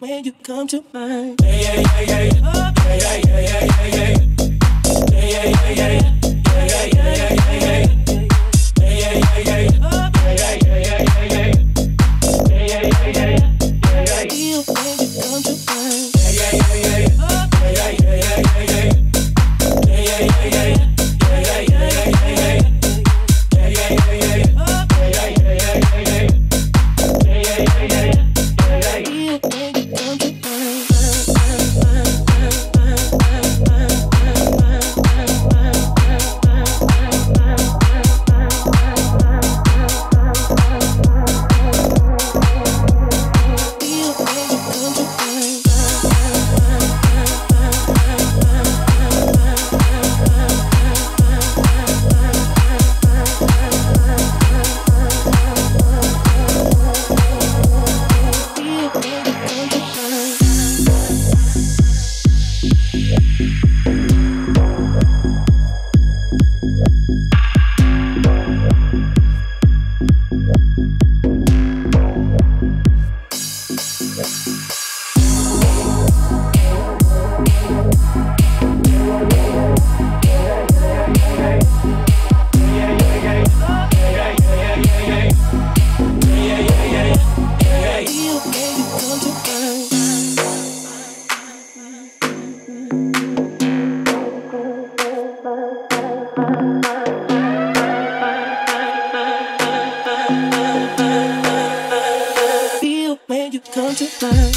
When you come to mind. Yeah, yeah, yeah, yeah. Oh, yeah, yeah, yeah, yeah, yeah. Yeah, yeah, yeah, yeah. Yeah, yeah, yeah, yeah, yeah. Yeah, you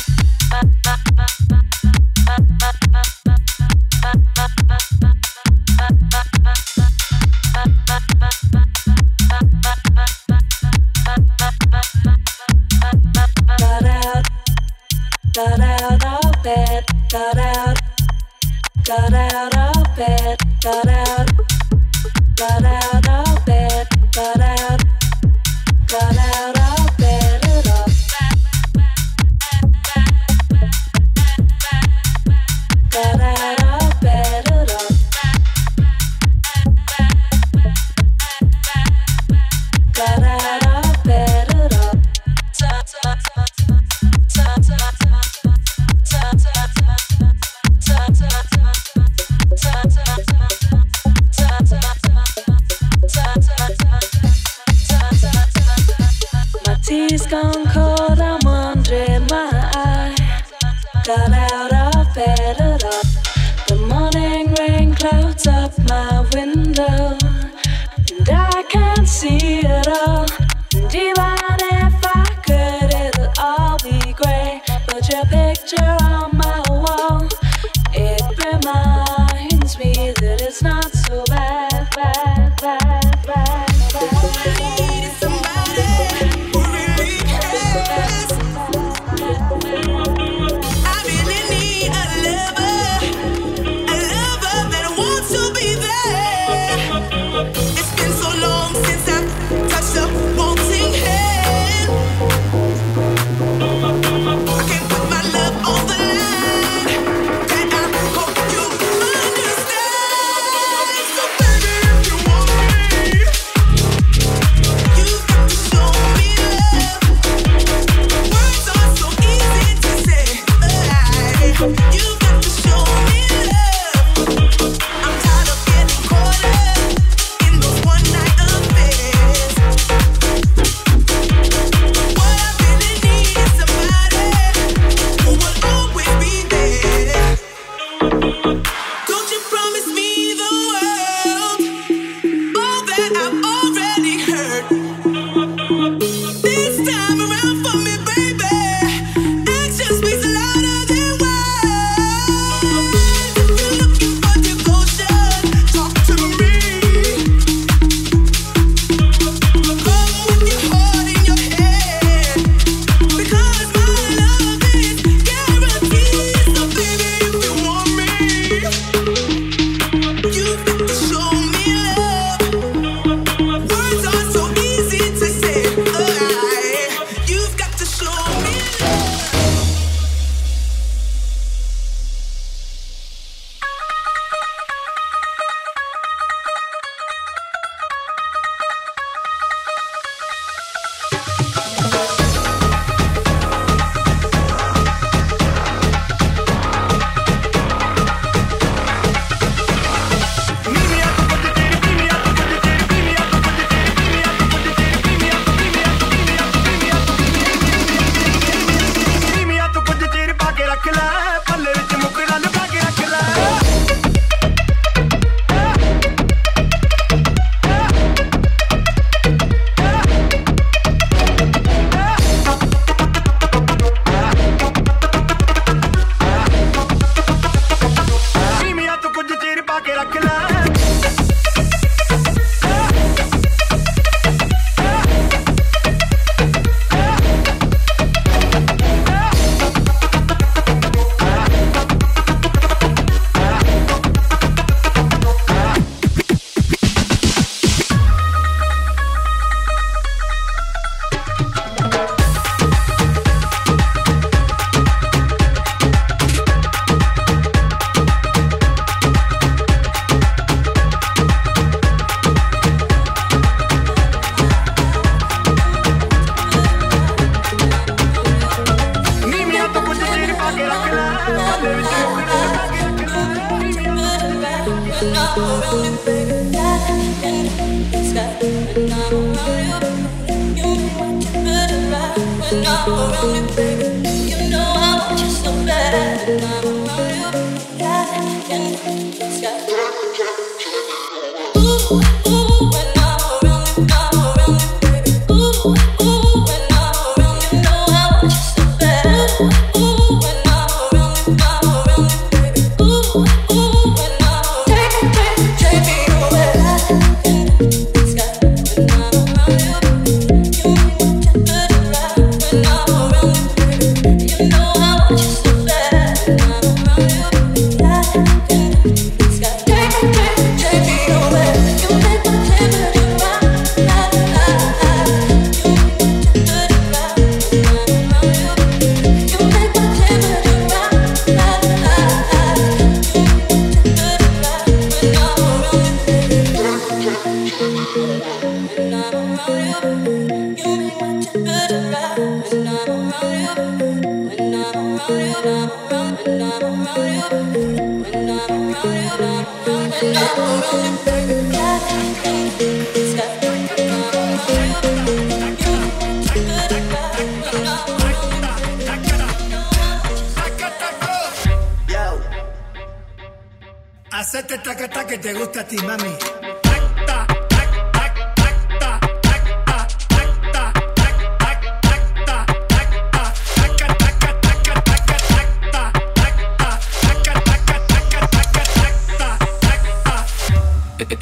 te gusta a ti, mami.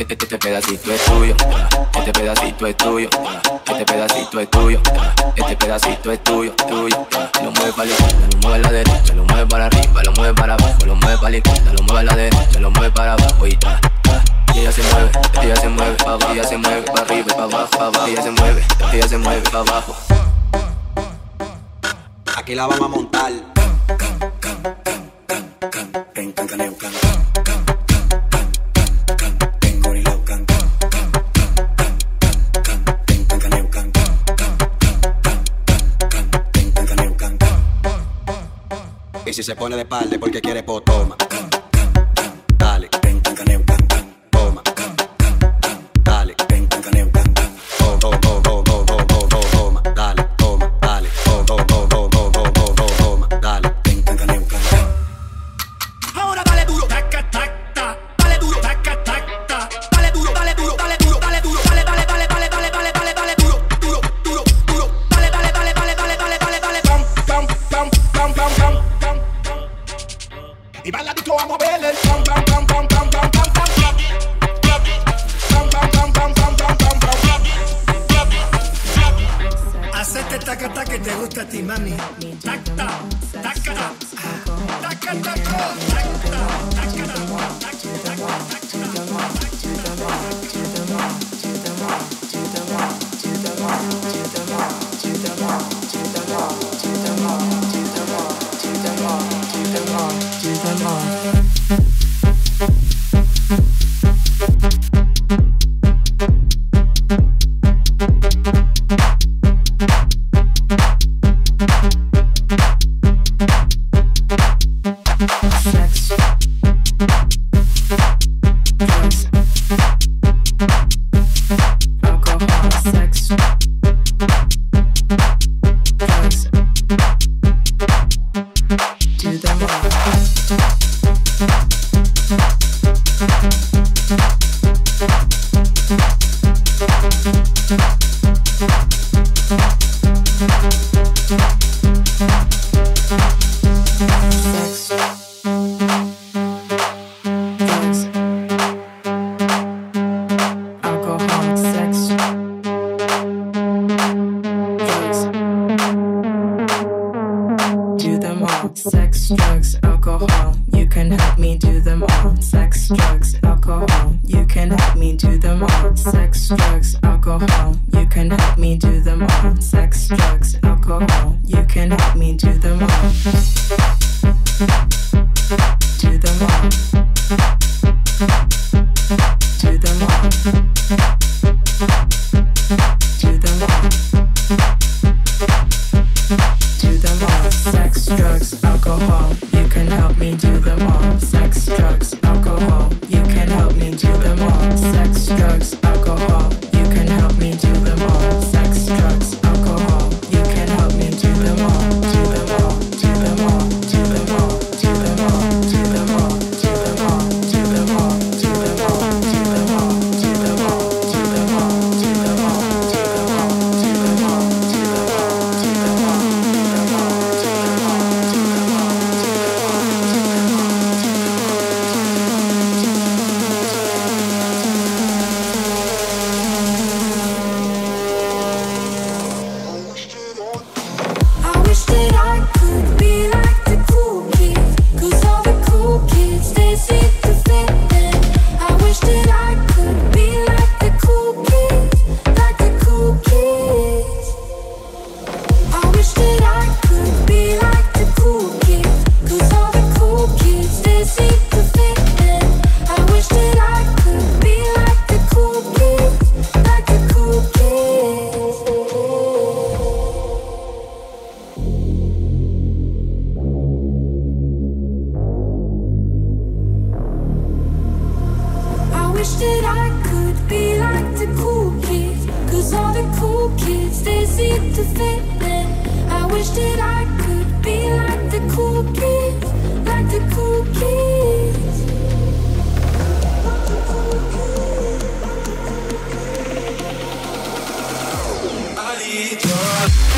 Este pedacito es tuyo, este pedacito es tuyo, este pedacito es tuyo, este pedacito es tuyo. Aquí la vamos a montar. Y si se pone de espalda porque quiere potoma. Thank you. I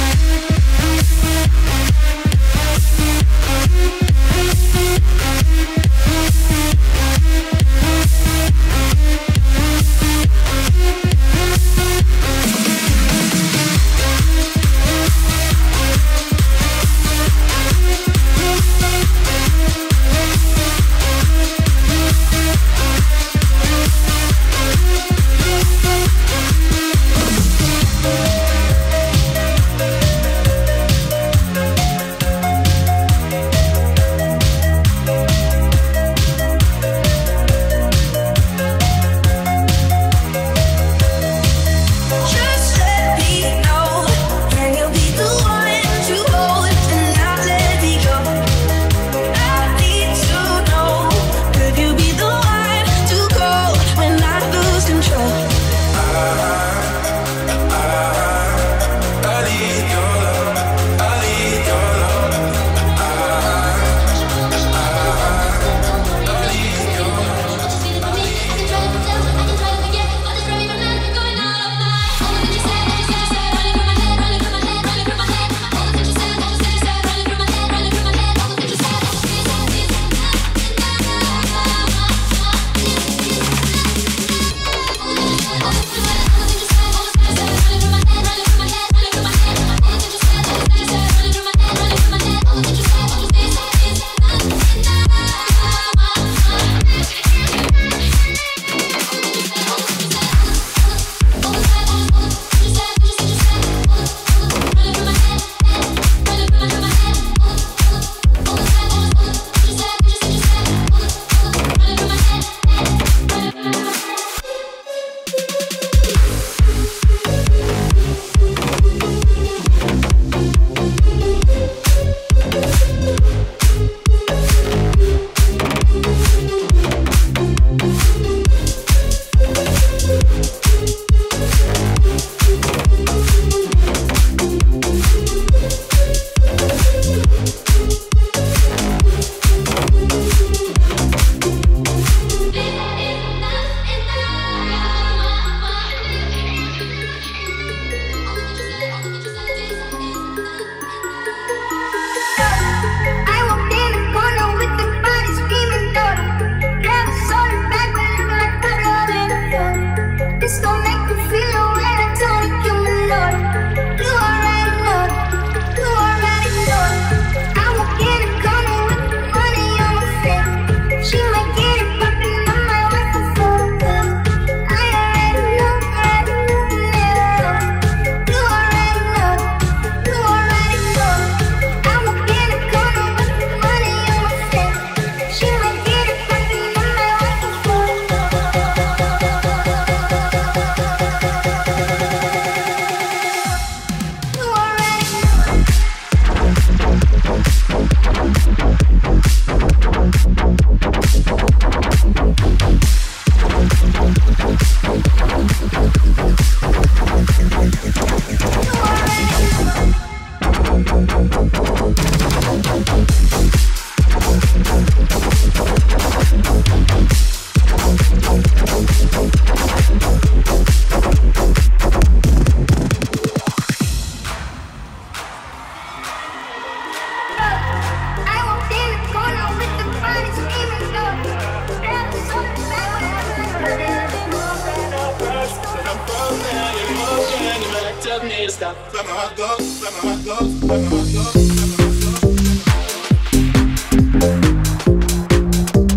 stop. Where my heart goes, where my heart goes, where my heart goes,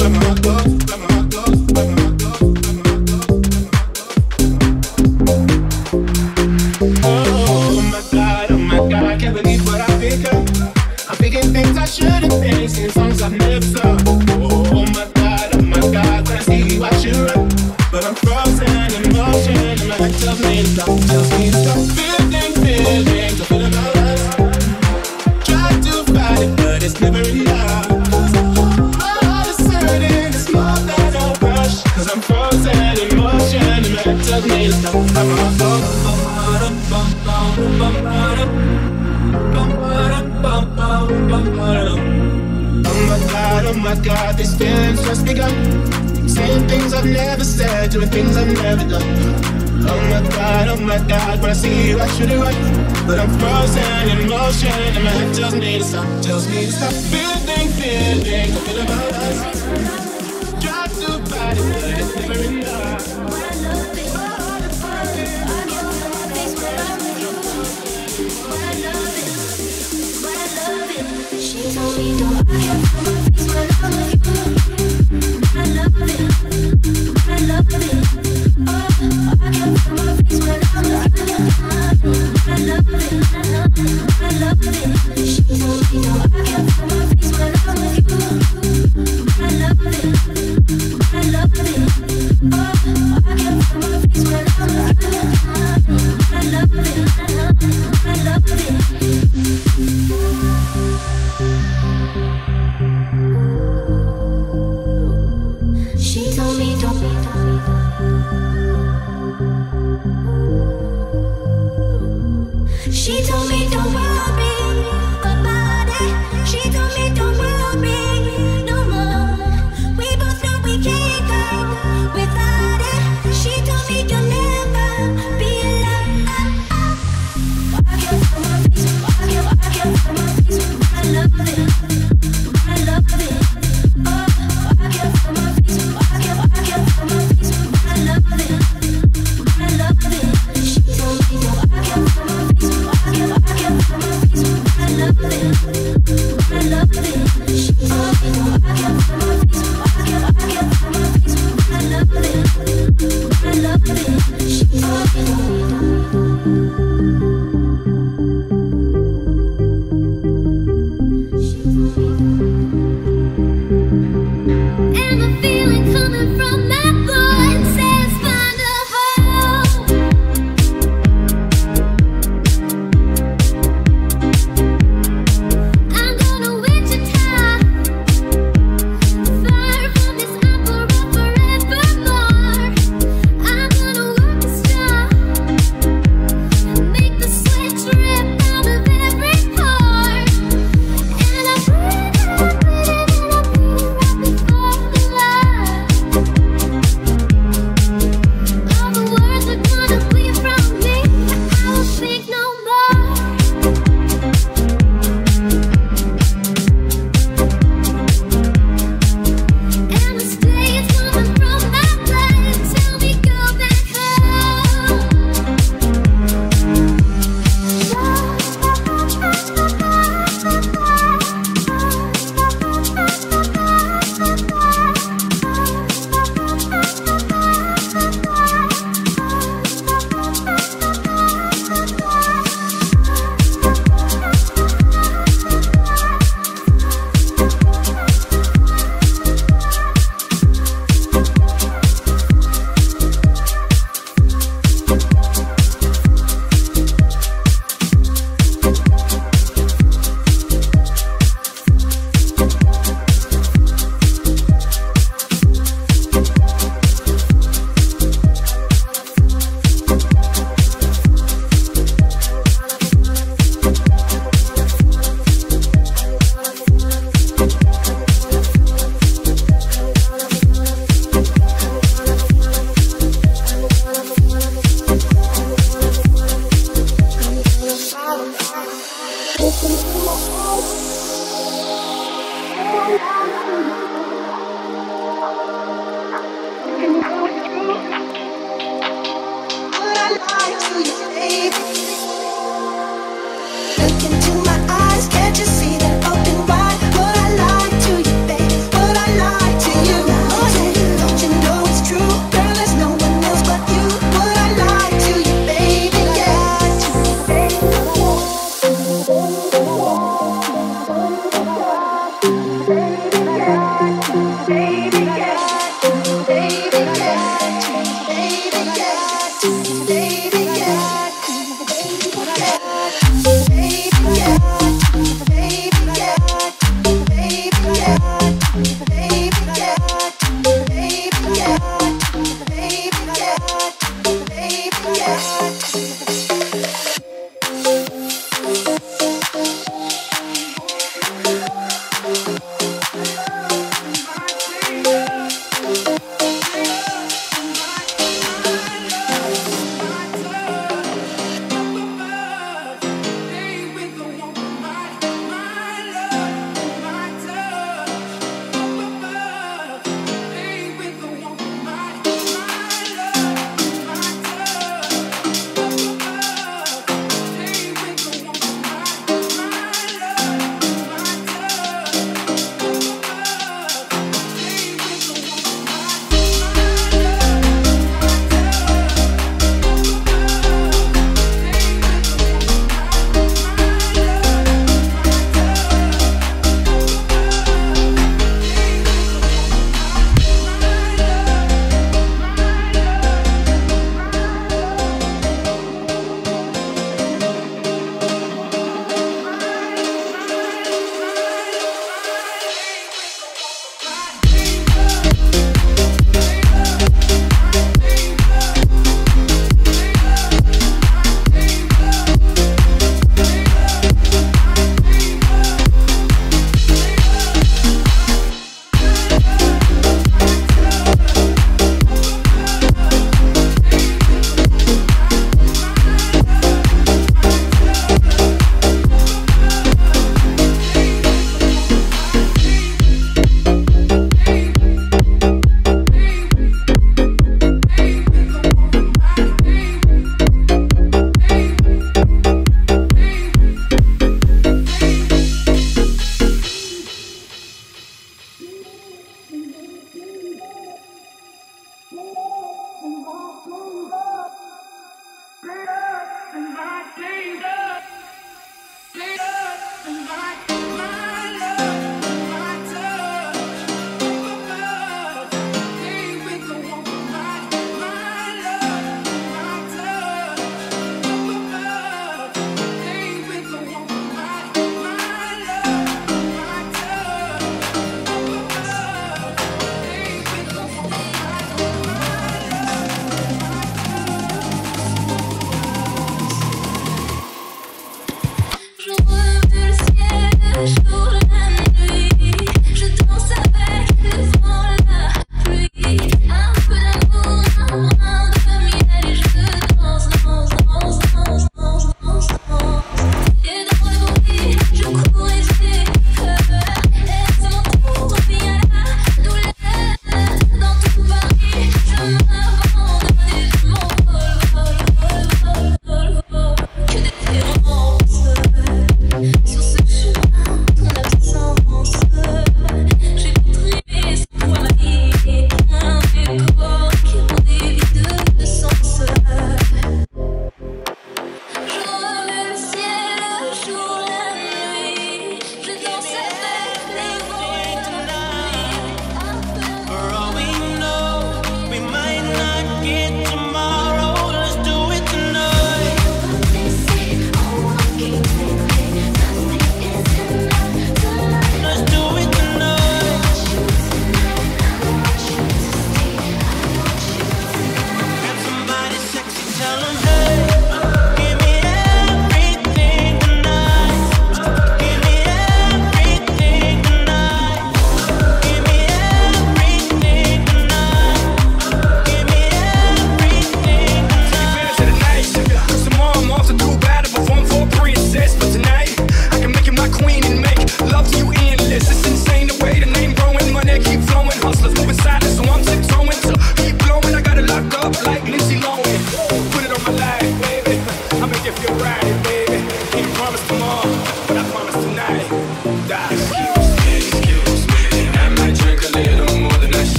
where my heart goes. should it right But I'm frozen in motion. And my head tells me to stop Tells me to stop. Feeling, feeling feeling about us.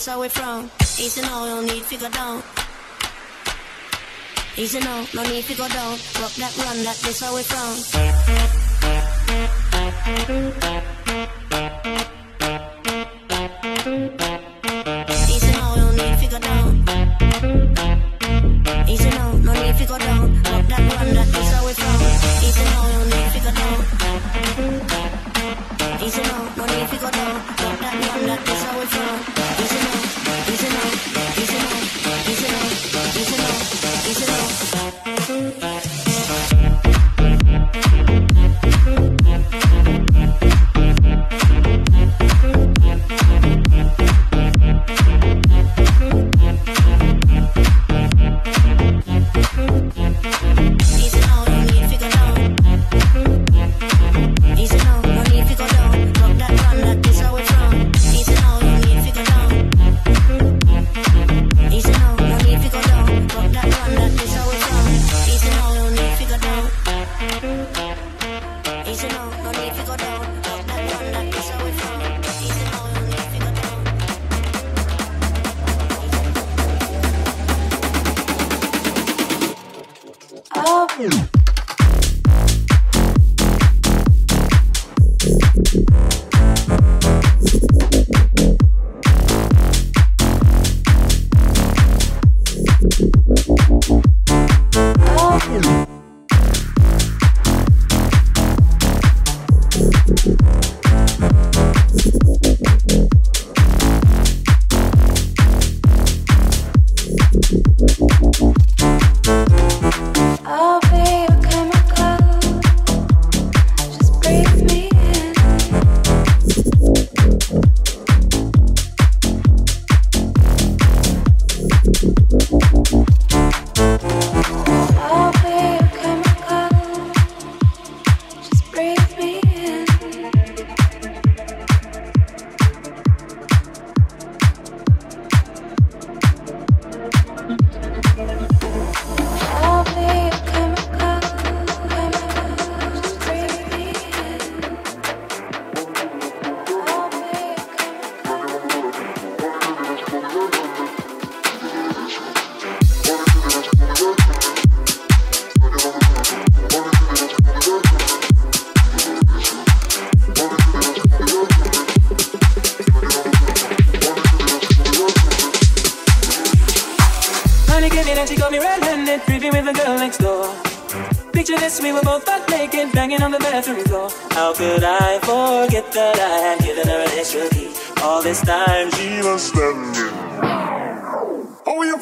That's how we from. Easy now, no need to go down. Easy now, no need to go down. Rock that run, that this how we from.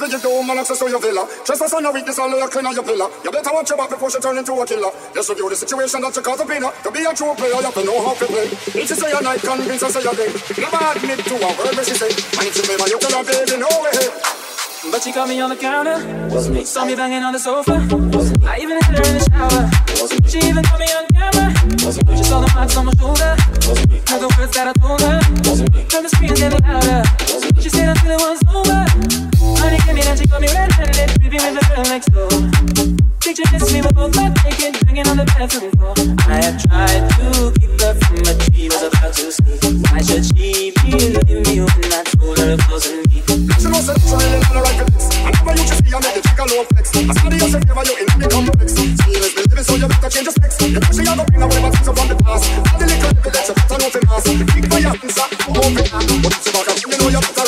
How you figure do man access to your villa? Trespass on your weakness, all your clean on your pillar. You better watch your back before she turn into a killer. Let's review the situation that you cause a pinner. Uh, to be a true player, you have to know how to play. If she say a night, convince her say a day. Never admit to a word when she say. And if she favor you, tell her baby, no way. But she caught me on the counter. Wasn't me. Saw me banging on the sofa. Wasn't me. I even had her in the shower. Wasn't me. She even caught me on camera. Wasn't me. She saw the marks on my shoulder. Wasn't me. Heard the words that I told her. Wasn't me. Heard the screams getting louder. Wasn't me. She said until it was over. Honey came she got me red-handed, with the girl next door. We both banging on the bathroom floor. I tried to keep her from about to. Why should she believe me when I told her it wasn't me? Right for this. You make chick a flex. Favor you the so you better change your. You know she a things from the past. The little evidence you better know for mass. Big fire inside, open up. But if she back up, you know you better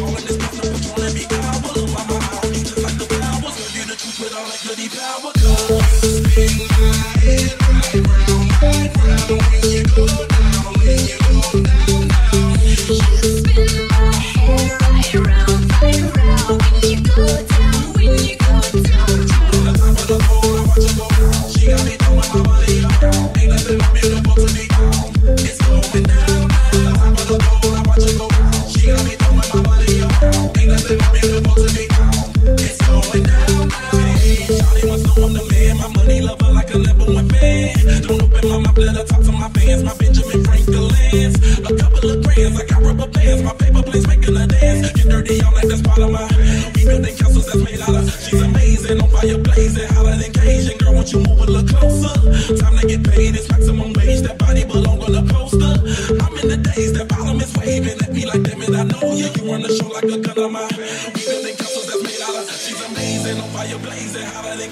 the way you go, the way you go.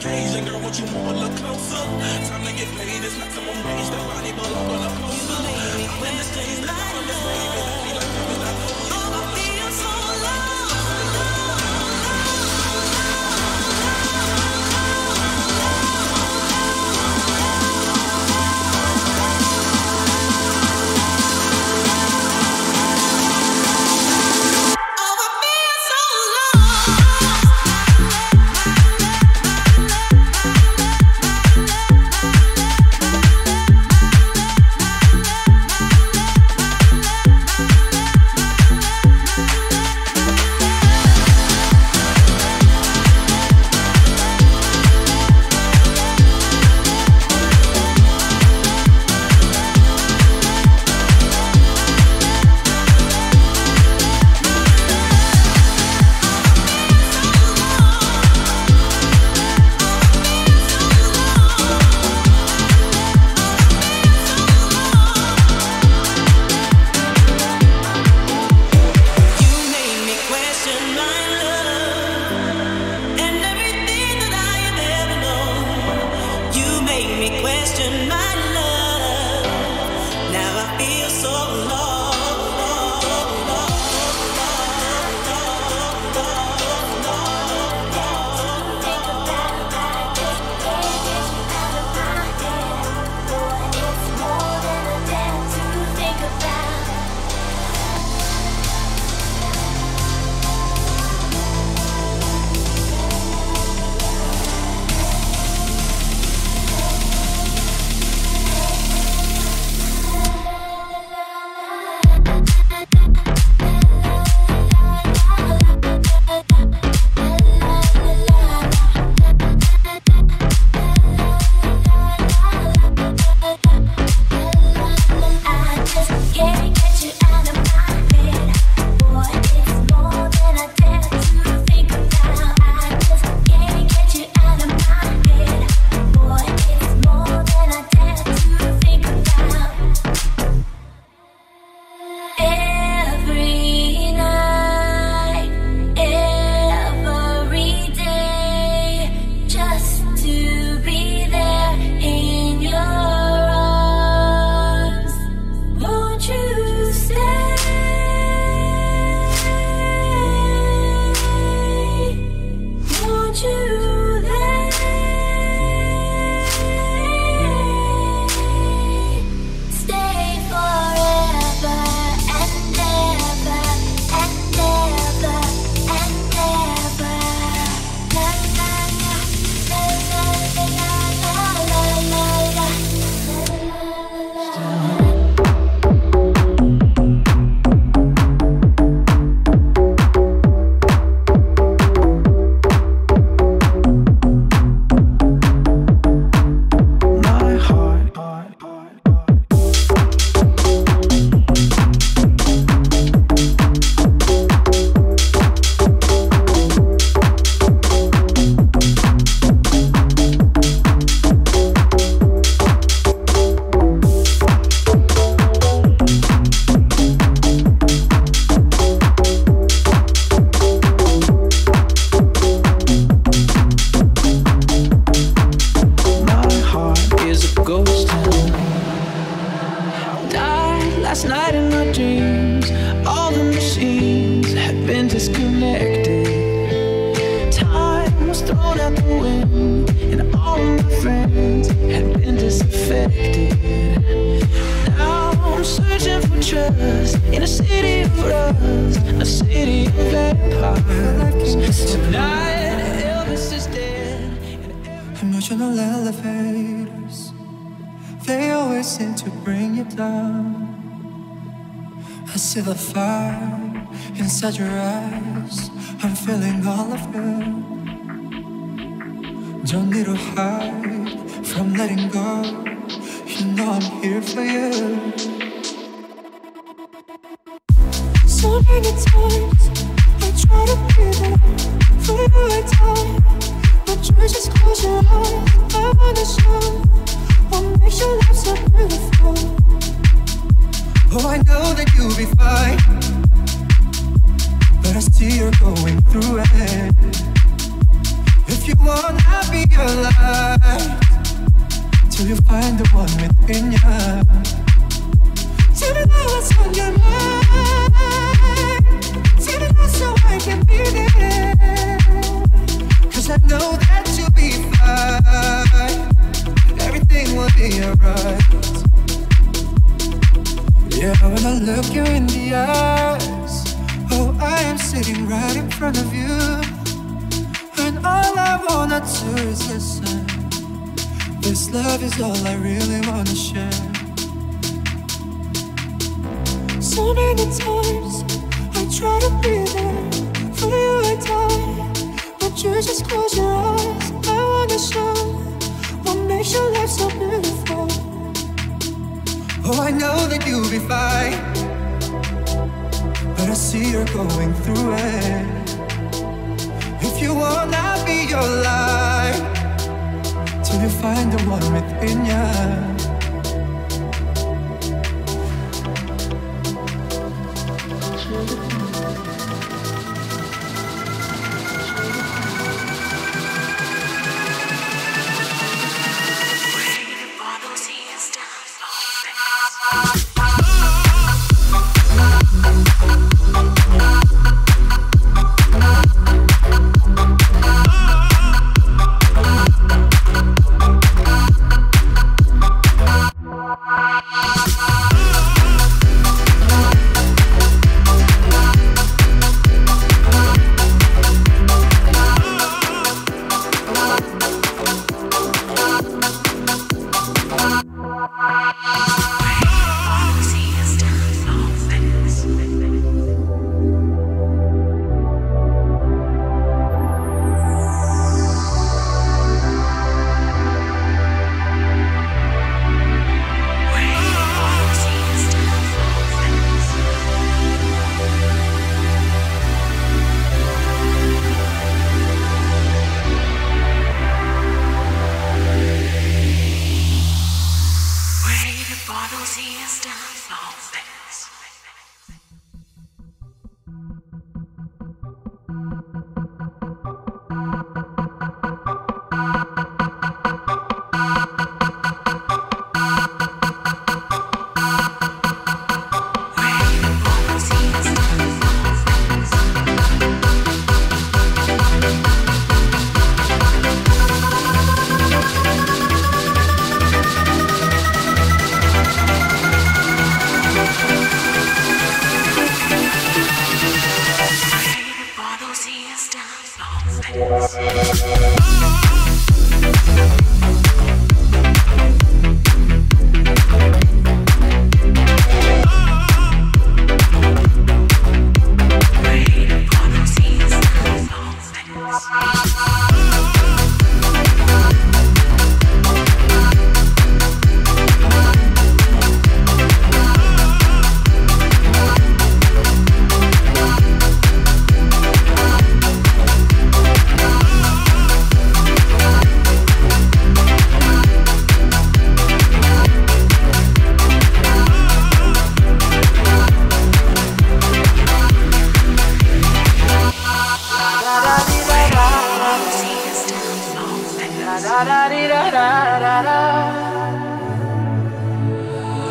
Oh, till you find the one within you. Tell me now what's on your mind. Tell me now so I can there. Cause I know that you'll be fine. Everything will be alright. Yeah, when I look you in the eyes, oh, I am sitting right in front of you. All I wanna do is listen. This love is all I really wanna share. So many times I try to be there for you at time, but you just close your eyes. I wanna show what makes your life so beautiful. Oh, I know that you'll be fine, but I see you're going through it. You I'll be your light till you find the one within you.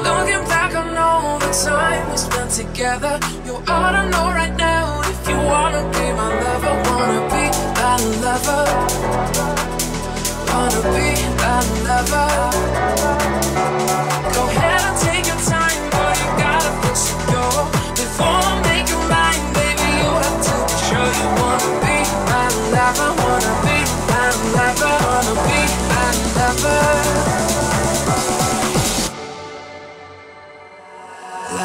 Looking back on all the time we spent together, you ought to know right now if you wanna be my lover, wanna be that lover, wanna be that lover. Go ahead and take your time, but you gotta fix it, go before.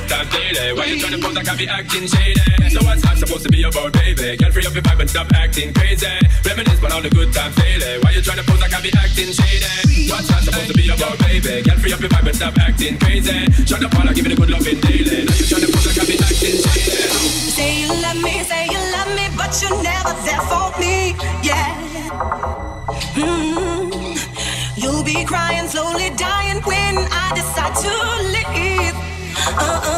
should have did. Why you trying to pose like I be acting shady? So what's life supposed to be about, baby? Get free up your vibe and stop acting crazy. Reminisce on all the good times daily. Why you trying to pose like I be acting shady? What's life supposed to be about, baby? Get free up your vibe and stop acting crazy. Shut up, all I give it a good loving daily. Now you trying to pose like I be acting shady. Say you love me, say you love me, but you're never there for me. Yeah. Mm-hmm. You'll be crying, slowly dying when I decide to oh, oh.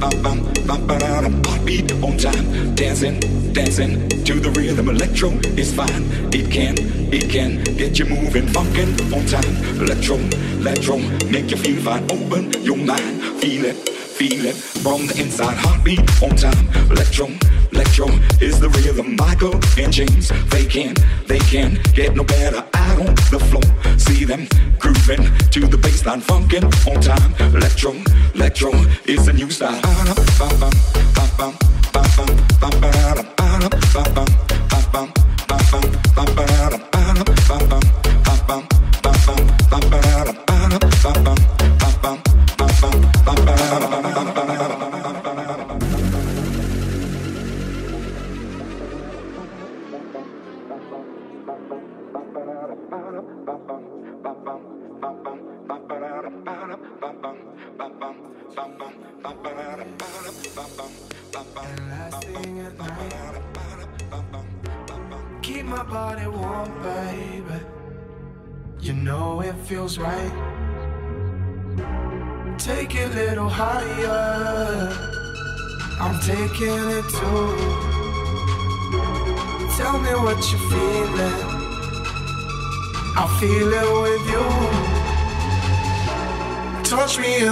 Heartbeat on time, dancing, dancing to the rhythm. Electro is fine. It can, it can get you moving, funkin' on time. Electro, electro, make you feel fine. Open your mind, feel it, feel it from the inside. Heartbeat on time. Electro, electro is the rhythm. Michael and James, they can, they can get no better. Out on the floor, see them grooving to the bassline, funkin' on time. Electro, electro is a new style.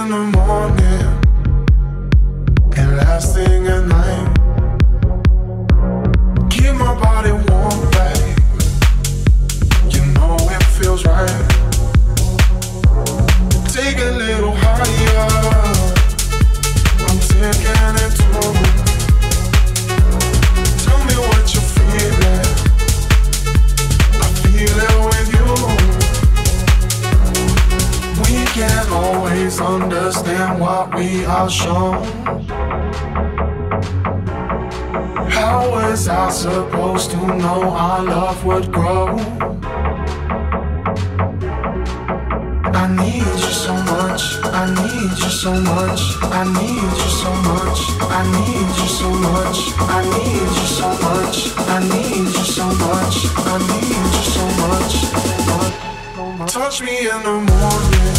Take it feels right. Take a little higher. I'm taking it always understand what we are shown. How was I supposed to know our love would grow? I need you so much, I need you so much, I need you so much, I need you so much, I need you so much, I need you so much, I need you so much. Touch me in the morning